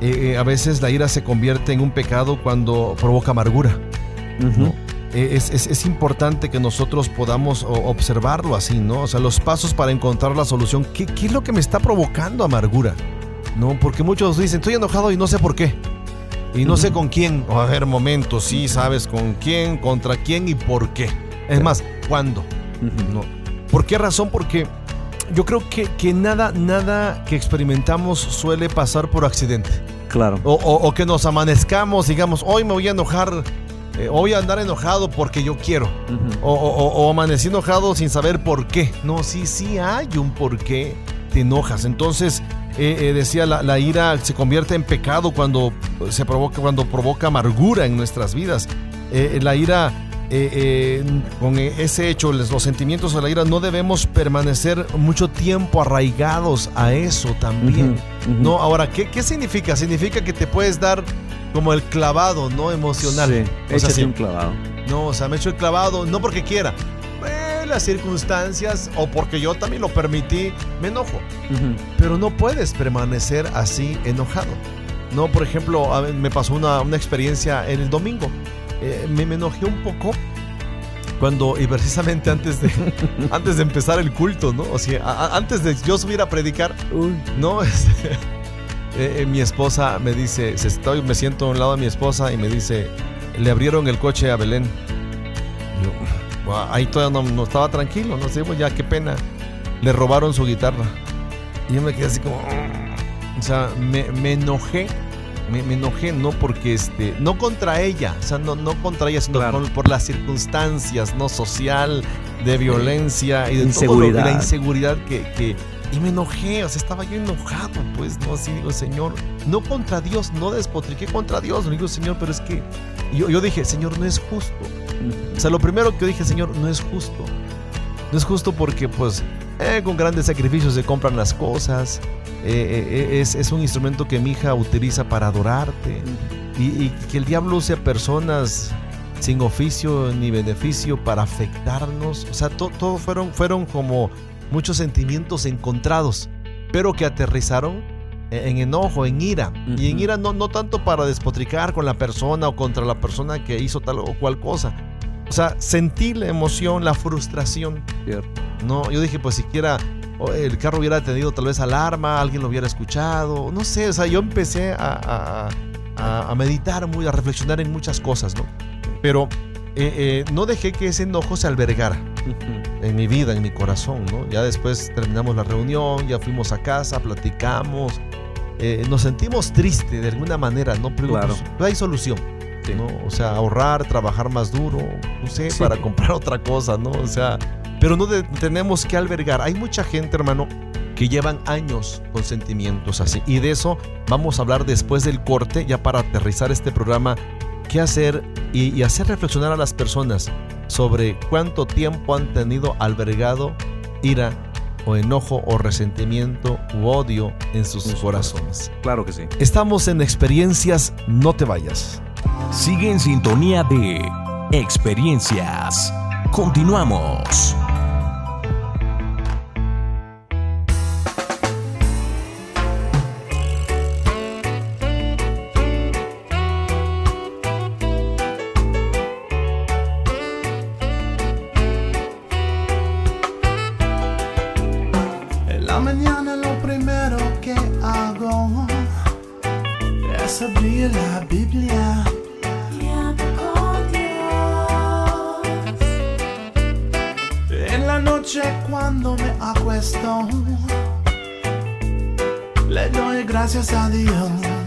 Eh, eh, a veces la ira se convierte en un pecado cuando provoca amargura. Eh, es, es- es importante que nosotros podamos observarlo así, ¿no? O sea, los pasos para encontrar la solución. ¿Qué, qué es lo que me está provocando amargura? ¿No? Porque muchos dicen, estoy enojado y no sé por qué. Y no sé con quién. A ver, momento, sí sabes con quién, contra quién y por qué. Es más, ¿cuándo? No. ¿Por qué razón? Porque yo creo que, que nada, nada que experimentamos suele pasar por accidente. Claro. O, o- o que nos amanezcamos, digamos, hoy me voy a enojar, eh, hoy a andar enojado porque yo quiero. O- o- o amanecí enojado sin saber por qué. No, sí, sí hay un por qué te enojas. Entonces, eh, eh, decía, la, la ira se convierte en pecado cuando se provoca, cuando provoca amargura en nuestras vidas. Eh, la ira, eh, eh, con ese hecho, los sentimientos de la ira, no debemos permanecer mucho tiempo arraigados a eso también. Ujú, ujú. No, ahora, ¿qué, ¿qué significa? Significa que te puedes dar como el clavado, ¿no? Emocional. Sí, O sea, sí. un clavado. No, o sea, me echo el clavado, no porque quiera. Eh, las circunstancias o porque yo también lo permití, me enojo. Ujú. Pero no puedes permanecer así enojado. No, por ejemplo, a ver, me pasó una, una experiencia en el domingo. Eh, me, me enojé un poco cuando, y precisamente antes de, antes de empezar el culto, ¿no? O sea, a- antes de yo subir a predicar, Uy, no, este, eh, eh, mi esposa me dice, se estoy, me siento a un lado de mi esposa y me dice, le abrieron el coche a Belén. Yo, ahí todavía no, no estaba tranquilo, no sé, pues ya qué pena. Le robaron su guitarra. Y yo me quedé así como, "Mm". o sea, me, me enojé. Me, me enojé no porque este no contra ella o sea no, no contra ella sino Claro. por las circunstancias no social de violencia y de todo lo- Inseguridad. de la inseguridad que, que- y me enojé, o sea, estaba yo enojado, pues, no, así digo, Señor, no contra Dios, no despotriqué contra Dios, le digo, Señor, pero es que yo, yo dije, Señor, no es justo. O sea, lo primero que yo dije, Señor, no es justo. No es justo porque, pues, eh, con grandes sacrificios se compran las cosas, eh, eh, eh, es, es un instrumento que mi hija utiliza para adorarte, y, y que el diablo use a personas sin oficio ni beneficio para afectarnos. O sea, to- todo fueron, fueron como muchos sentimientos encontrados, pero que aterrizaron en en enojo, en ira. Y en ira no, no tanto para despotricar con la persona o contra la persona que hizo tal o cual cosa. O sea, sentí la emoción, la frustración. cierto. No, yo dije, pues siquiera o el carro hubiera tenido tal vez alarma, alguien lo hubiera escuchado, no sé, o sea, yo empecé a, a- meditar muy, a reflexionar en muchas cosas, ¿no? Pero eh, eh, no dejé que ese enojo se albergara en mi vida, en mi corazón, ¿no? Ya después terminamos la reunión, ya fuimos a casa, platicamos, eh, nos sentimos tristes de alguna manera, ¿no? Pero Claro. pues, no hay solución, Sí. ¿no? O sea, ahorrar, trabajar más duro, no sé, Sí. para comprar otra cosa, ¿no? O sea, pero no de- tenemos que albergar. Hay mucha gente, hermano, que llevan años con sentimientos así. Y de eso vamos a hablar después del corte, ya para aterrizar este programa, qué hacer y, y hacer reflexionar a las personas sobre cuánto tiempo han tenido albergado ira o enojo o resentimiento u odio en sus En corazones. Claro que sí. Estamos en experiencias, no te vayas. Sigue en sintonía de Experiencias. Continuamos. Cuando me acuesto, Le doy gracias a Dios.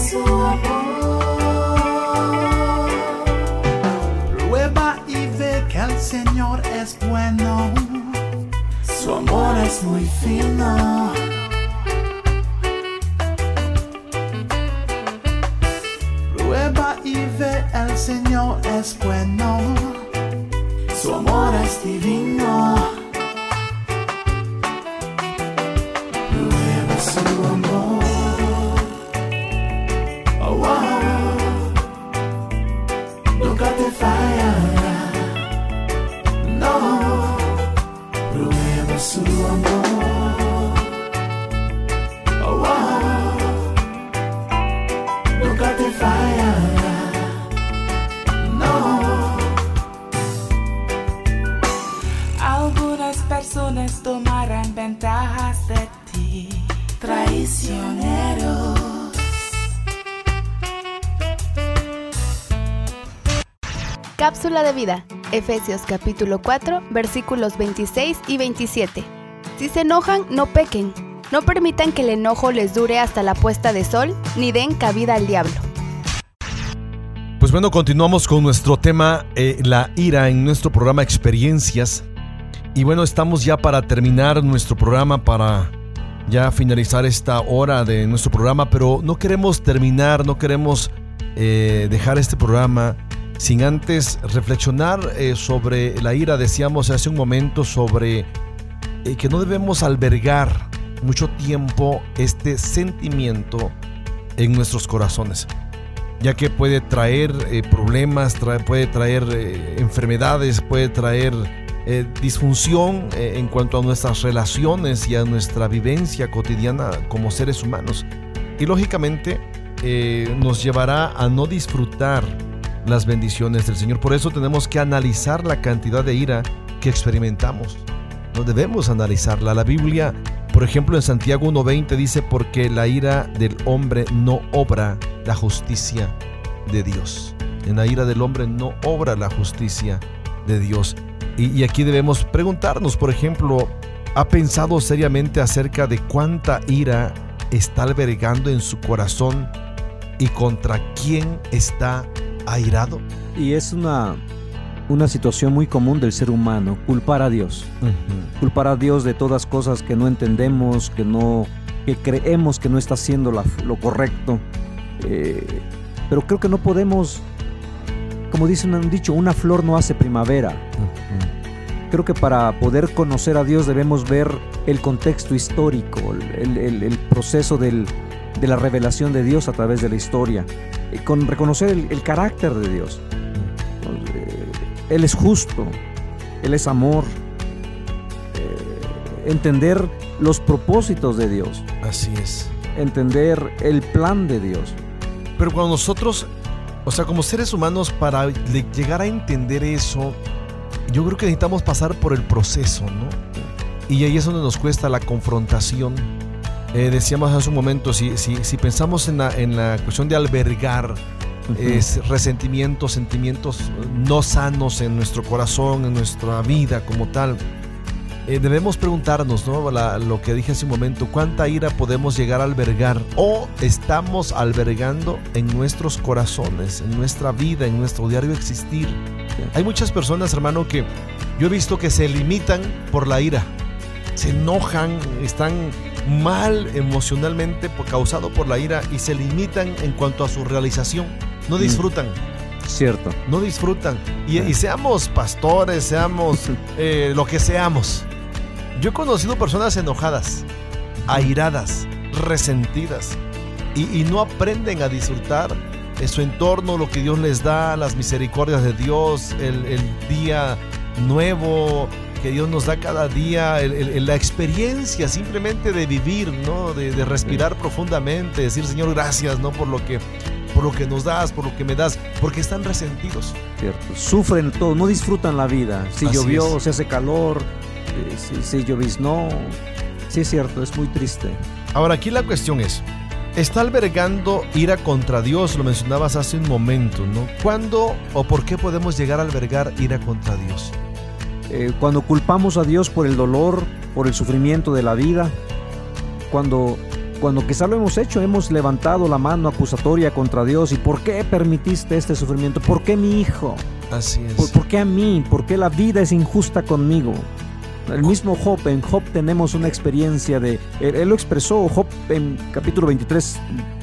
Su amor. Prueba y ve que el Señor es bueno. Su amor es muy fino. Cápsula de vida. Efesios capítulo 4, versículos 26 y 27. Si se enojan, no pequen. No permitan que el enojo les dure hasta la puesta de sol, ni den cabida al diablo. Pues bueno, continuamos con nuestro tema, eh, la ira, en nuestro programa Experiencias. Y bueno, estamos ya para terminar nuestro programa, para ya finalizar esta hora de nuestro programa, pero no queremos terminar, no queremos eh, dejar este programa sin antes reflexionar eh, sobre la ira. Decíamos hace un momento sobre eh, que no debemos albergar mucho tiempo este sentimiento en nuestros corazones ya que puede traer eh, problemas, puede traer enfermedades, puede traer disfunción en cuanto a nuestras relaciones y a nuestra vivencia cotidiana como seres humanos. Y lógicamente nos llevará a no disfrutar las bendiciones del Señor. Por eso tenemos que analizar la cantidad de ira que experimentamos. No debemos analizarla. La Biblia, por ejemplo, en Santiago 1.20 dice, porque la ira del hombre no obra la justicia de Dios. En la ira del hombre no obra la justicia de Dios. Y, y aquí debemos preguntarnos, por ejemplo, ¿ha pensado seriamente acerca de cuánta ira está albergando en su corazón y contra quién está airado? Y es una, una situación muy común del ser humano, culpar a Dios. Culpar a Dios de todas cosas que no entendemos, que no que creemos que no está haciendo la- lo correcto. Eh, pero creo que no podemos, como dicen un dicho, una flor no hace primavera. Creo que para poder conocer a Dios debemos ver el contexto histórico, el, el- el proceso del- de la revelación de Dios a través de la historia, con reconocer el, el carácter de Dios. Él es justo, Él es amor, eh, entender los propósitos de Dios, Así es. entender el plan de Dios. Pero cuando nosotros, o sea, como seres humanos, para le- llegar a entender eso, yo creo que necesitamos pasar por el proceso, ¿no? Y ahí es donde nos cuesta la confrontación. Eh, decíamos hace un momento, si, si, si pensamos en la, en la cuestión de albergar es resentimientos, sentimientos no sanos en nuestro corazón, en nuestra vida como tal. Eh, debemos preguntarnos, ¿no? lo que dije hace un momento, ¿cuánta ira podemos llegar a albergar o estamos albergando en nuestros corazones, en nuestra vida, en nuestro diario existir? Hay muchas personas, hermano, que yo he visto que se limitan por la ira, se enojan, están mal emocionalmente por, causado por la ira y se limitan en cuanto a su realización. No mm. disfrutan. Cierto. No disfrutan. Y, seamos pastores, seamos eh, lo que seamos. Yo he conocido personas enojadas, airadas, resentidas y, no aprenden a disfrutar de su entorno, lo que Dios les da, las misericordias de Dios, el, el día nuevo, que Dios nos da cada día, la experiencia simplemente de vivir, ¿no? De, respirar profundamente, decir Señor gracias, ¿no? Por lo que por lo que nos das, por lo que me das, porque están resentidos. Cierto. Sufren todo, no disfrutan la vida. Si llovió, se hace calor, eh, si, si lloviznó. Sí, es cierto, es muy triste. Ahora, aquí la cuestión es, está albergando ira contra Dios, lo mencionabas hace un momento, ¿no? ¿Cuándo o por qué podemos llegar a albergar ira contra Dios? Eh, cuando culpamos a Dios por el dolor, por el sufrimiento de la vida, cuando, cuando quizá lo hemos hecho, hemos levantado la mano acusatoria contra Dios y ¿por qué permitiste este sufrimiento? ¿Por qué mi hijo? Así es. ¿Por, qué a mí? ¿Por qué la vida es injusta conmigo? El mismo Job, en Job tenemos una experiencia de, él, él, lo expresó, Job en capítulo 23,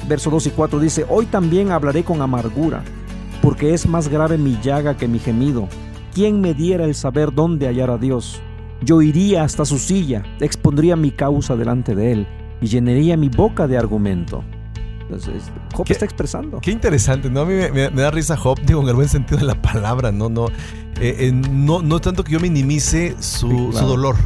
verso 2 y 4 dice, hoy también hablaré con amargura, porque es más grave mi llaga que mi gemido ¿Quién me diera el saber dónde hallar a Dios? Yo iría hasta su silla, expondría mi causa delante de él y llenaría mi boca de argumento. Entonces, Job está expresando. Qué interesante, ¿no? A mí me, da risa Job, digo, en el buen sentido de la palabra, ¿no? No, eh, no, no tanto que yo minimice su, dolor.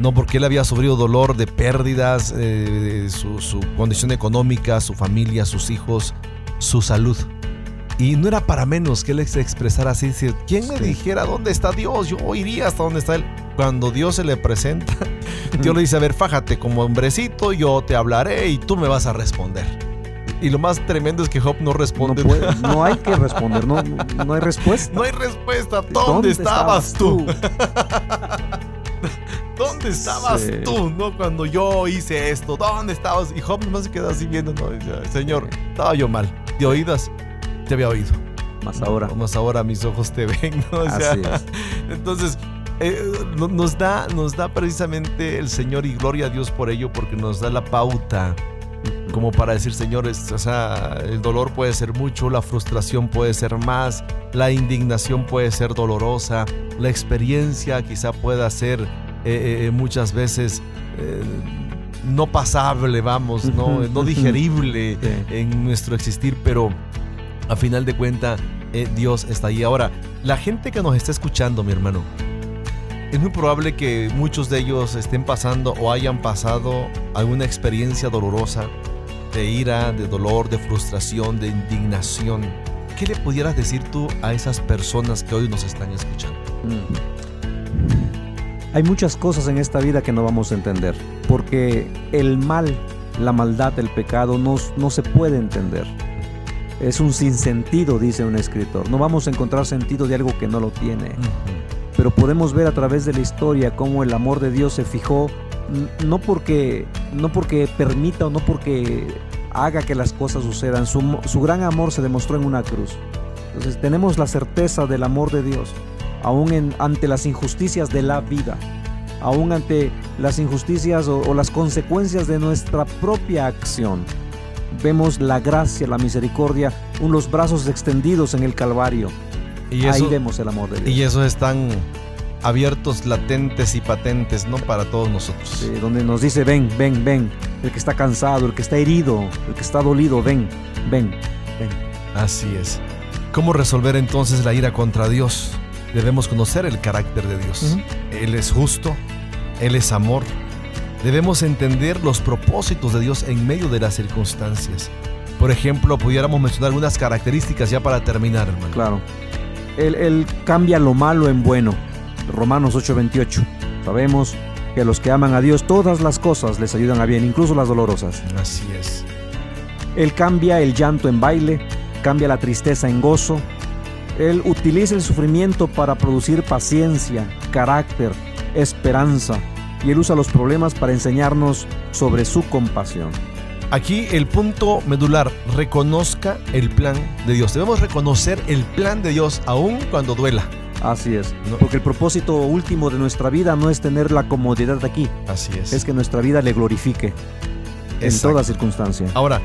No, porque él había sufrido dolor de pérdidas, eh, su, su condición económica, su familia, sus hijos, su salud. Y no era para menos que él se expresara así, decir, ¿quién me dijera dónde está Dios? Yo iría hasta donde está él. Cuando Dios se le presenta, Dios le dice, a ver, fájate como hombrecito, yo te hablaré y tú me vas a responder. Y lo más tremendo es que Job no responde. No, hay que responder, no, no hay respuesta. No hay respuesta. ¿Dónde, estabas, tú? ¿Dónde estabas tú? ¿No? Cuando yo hice esto, ¿dónde estabas? Y Job nomás se queda así viendo, ¿no? Señor, estaba yo mal. De oídas te había oído. Más ahora. Más ahora mis ojos te ven, ¿no? entonces, eh, nos, da, nos da precisamente el Señor y gloria a Dios por ello, porque nos da la pauta como para decir, señores, o sea, el dolor puede ser mucho, la frustración puede ser más, la indignación puede ser dolorosa, la experiencia quizá pueda ser eh, eh, muchas veces no pasable, vamos, no, no digerible en nuestro existir, pero a final de cuenta, eh, Dios está ahí. Ahora, la gente que nos está escuchando, mi hermano, es muy probable que muchos de ellos estén pasando o hayan pasado alguna experiencia dolorosa de ira, de dolor, de frustración, de indignación. ¿Qué le pudieras decir tú a esas personas que hoy nos están escuchando? Mm. Hay muchas cosas en esta vida que no vamos a entender, porque el mal, la maldad, el pecado no, no se puede entender es un sinsentido, dice un escritor. No vamos a encontrar sentido de algo que no lo tiene. Pero podemos ver a través de la historia cómo el amor de Dios se fijó no porque, no porque permita o no porque haga que las cosas sucedan. Su, su gran amor se demostró en una cruz. Entonces tenemos la certeza del amor de Dios, aún en, ante las injusticias de la vida, aún ante las injusticias o las consecuencias de nuestra propia acción vemos la gracia, la misericordia, unos brazos extendidos en el Calvario. Y Ahí vemos el amor de Dios. Y esos están abiertos, latentes y patentes, ¿no? Para todos nosotros. donde nos dice, ven, ven, ven. El que está cansado, el que está herido, el que está dolido, ven, ven, ven. Así es. ¿Cómo resolver entonces la ira contra Dios? Debemos conocer el carácter de Dios. Él es justo, Él es amor, debemos entender los propósitos de Dios en medio de las circunstancias. Por ejemplo, pudiéramos mencionar algunas características ya para terminar, hermano. Claro. Él, cambia lo malo en bueno. Romanos 8:28. Sabemos que a los que aman a Dios todas las cosas les ayudan a bien, incluso las dolorosas. Así es. Él cambia el llanto en baile, cambia la tristeza en gozo. Él utiliza el sufrimiento para producir paciencia, carácter, esperanza. Y Él usa los problemas para enseñarnos sobre su compasión. Aquí el punto medular, reconozca el plan de Dios. Debemos reconocer el plan de Dios aún cuando duela. Así es. Porque el propósito último de nuestra vida no es tener la comodidad de aquí. Así es. Es que nuestra vida le glorifique en toda circunstancia. Ahora,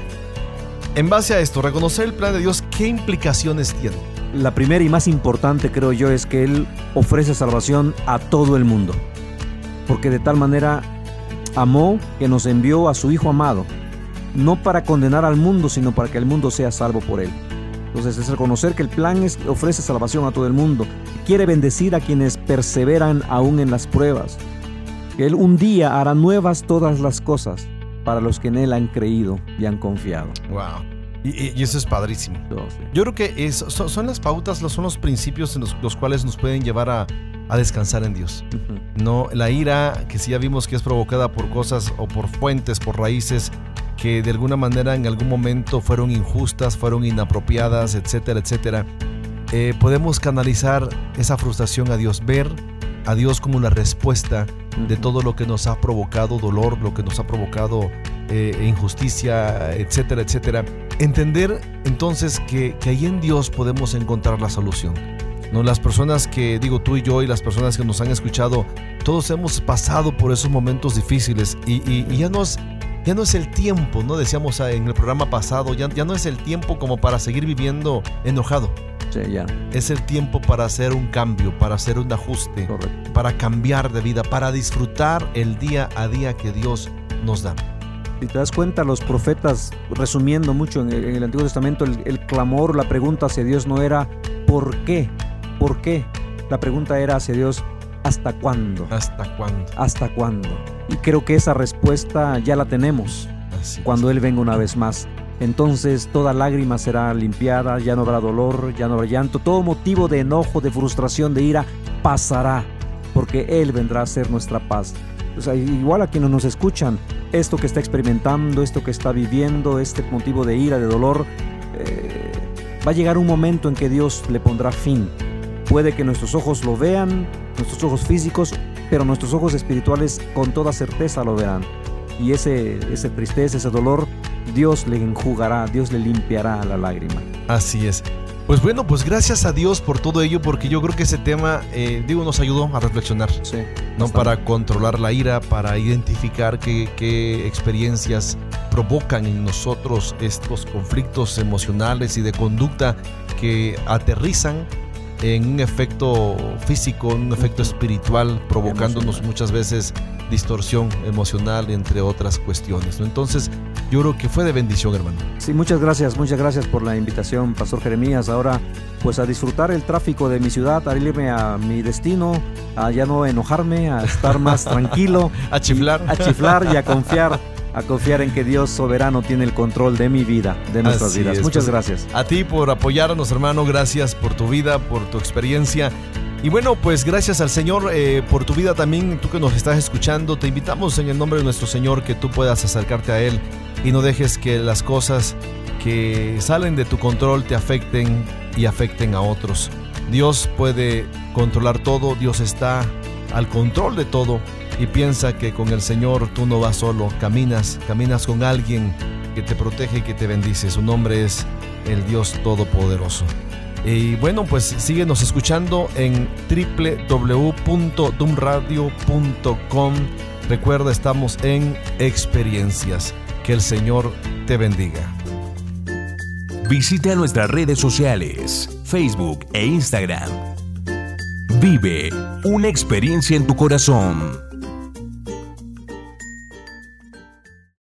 en base a esto, reconocer el plan de Dios, ¿qué implicaciones tiene? La primera y más importante, creo yo, es que Él ofrece salvación a todo el mundo. Porque de tal manera amó que nos envió a su Hijo amado no para condenar al mundo, sino para que el mundo sea salvo por él. Entonces es reconocer que el plan es, ofrece salvación a todo el mundo. Quiere bendecir a quienes perseveran aún en las pruebas. Que Él un día hará nuevas todas las cosas para los que en Él han creído y han confiado. Wow. Y, eso es padrísimo. Yo creo que son, las pautas, son los principios en los, cuales nos pueden llevar a, descansar en Dios. No, la ira, que sí ya vimos que es provocada por cosas o por fuentes, por raíces que de alguna manera en algún momento fueron injustas, fueron inapropiadas, etcétera, etcétera, eh, podemos canalizar esa frustración a Dios, ver a Dios como la respuesta de todo lo que nos ha provocado dolor, lo que nos ha provocado eh, injusticia, etcétera, etcétera. Entender entonces que, que ahí en Dios podemos encontrar la solución. ¿no? Las personas que, digo tú y yo, y las personas que nos han escuchado, todos hemos pasado por esos momentos difíciles y, y ya nos ya no es el tiempo, ¿no? Decíamos en el programa pasado, ya, ya no es el tiempo como para seguir viviendo enojado. Sí, ya. Es el tiempo para hacer un cambio, para hacer un ajuste, para cambiar de vida, para disfrutar el día a día que Dios nos da. Si te das cuenta, los profetas, resumiendo mucho en el, Antiguo Testamento, el, el, clamor, la pregunta hacia Dios no era ¿por qué? ¿Por qué? La pregunta era hacia Dios ¿hasta cuándo? ¿Hasta cuándo? ¿Hasta cuándo? Y creo que esa respuesta ya la tenemos cuando Él venga una vez más. Entonces toda lágrima será limpiada, ya no habrá dolor, ya no habrá llanto, todo motivo de enojo, de frustración, de ira pasará, porque Él vendrá a ser nuestra paz. Igual a quienes nos escuchan, esto que está experimentando, esto que está viviendo, este motivo de ira, de dolor, eh, va a llegar un momento en que Dios le pondrá fin. Puede que nuestros ojos lo vean, nuestros ojos físicos, pero nuestros ojos espirituales con toda certeza lo verán. Y ese, ese tristeza, ese dolor, Dios le enjugará, Dios le limpiará la lágrima. Así es. Pues bueno, pues gracias a Dios por todo ello, porque yo creo que ese tema, eh, digo, nos ayudó a reflexionar, sí, ¿no? Para controlar la ira, para identificar qué, qué experiencias provocan en nosotros estos conflictos emocionales y de conducta que aterrizan en un efecto físico, en un efecto espiritual, provocándonos muchas veces distorsión emocional, entre otras cuestiones. ¿no? Entonces, yo creo que fue de bendición, hermano. Sí, muchas gracias, muchas gracias por la invitación, Pastor Jeremías. Ahora, pues a disfrutar el tráfico de mi ciudad, a irme a mi destino, a ya no enojarme, a estar más tranquilo. a chiflar. a chiflar y a confiar a confiar en que Dios soberano tiene el control de mi vida, de nuestras vidas. Muchas pues, gracias. A ti por apoyarnos, hermano. Gracias por tu vida, por tu experiencia. Y bueno, pues gracias al Señor eh, por tu vida también, tú que nos estás escuchando, te invitamos en el nombre de nuestro Señor que tú puedas acercarte a Él y no dejes que las cosas que salen de tu control te afecten y afecten a otros. Dios puede controlar todo, Dios está al control de todo y piensa que con el Señor tú no vas solo, caminas, caminas con alguien que te protege y que te bendice. Su nombre es el Dios Todopoderoso. Y bueno, pues síguenos escuchando en www.dumradio.com. Recuerda, estamos en experiencias. Que el Señor te bendiga. Visita nuestras redes sociales, Facebook e Instagram. Vive una experiencia en tu corazón.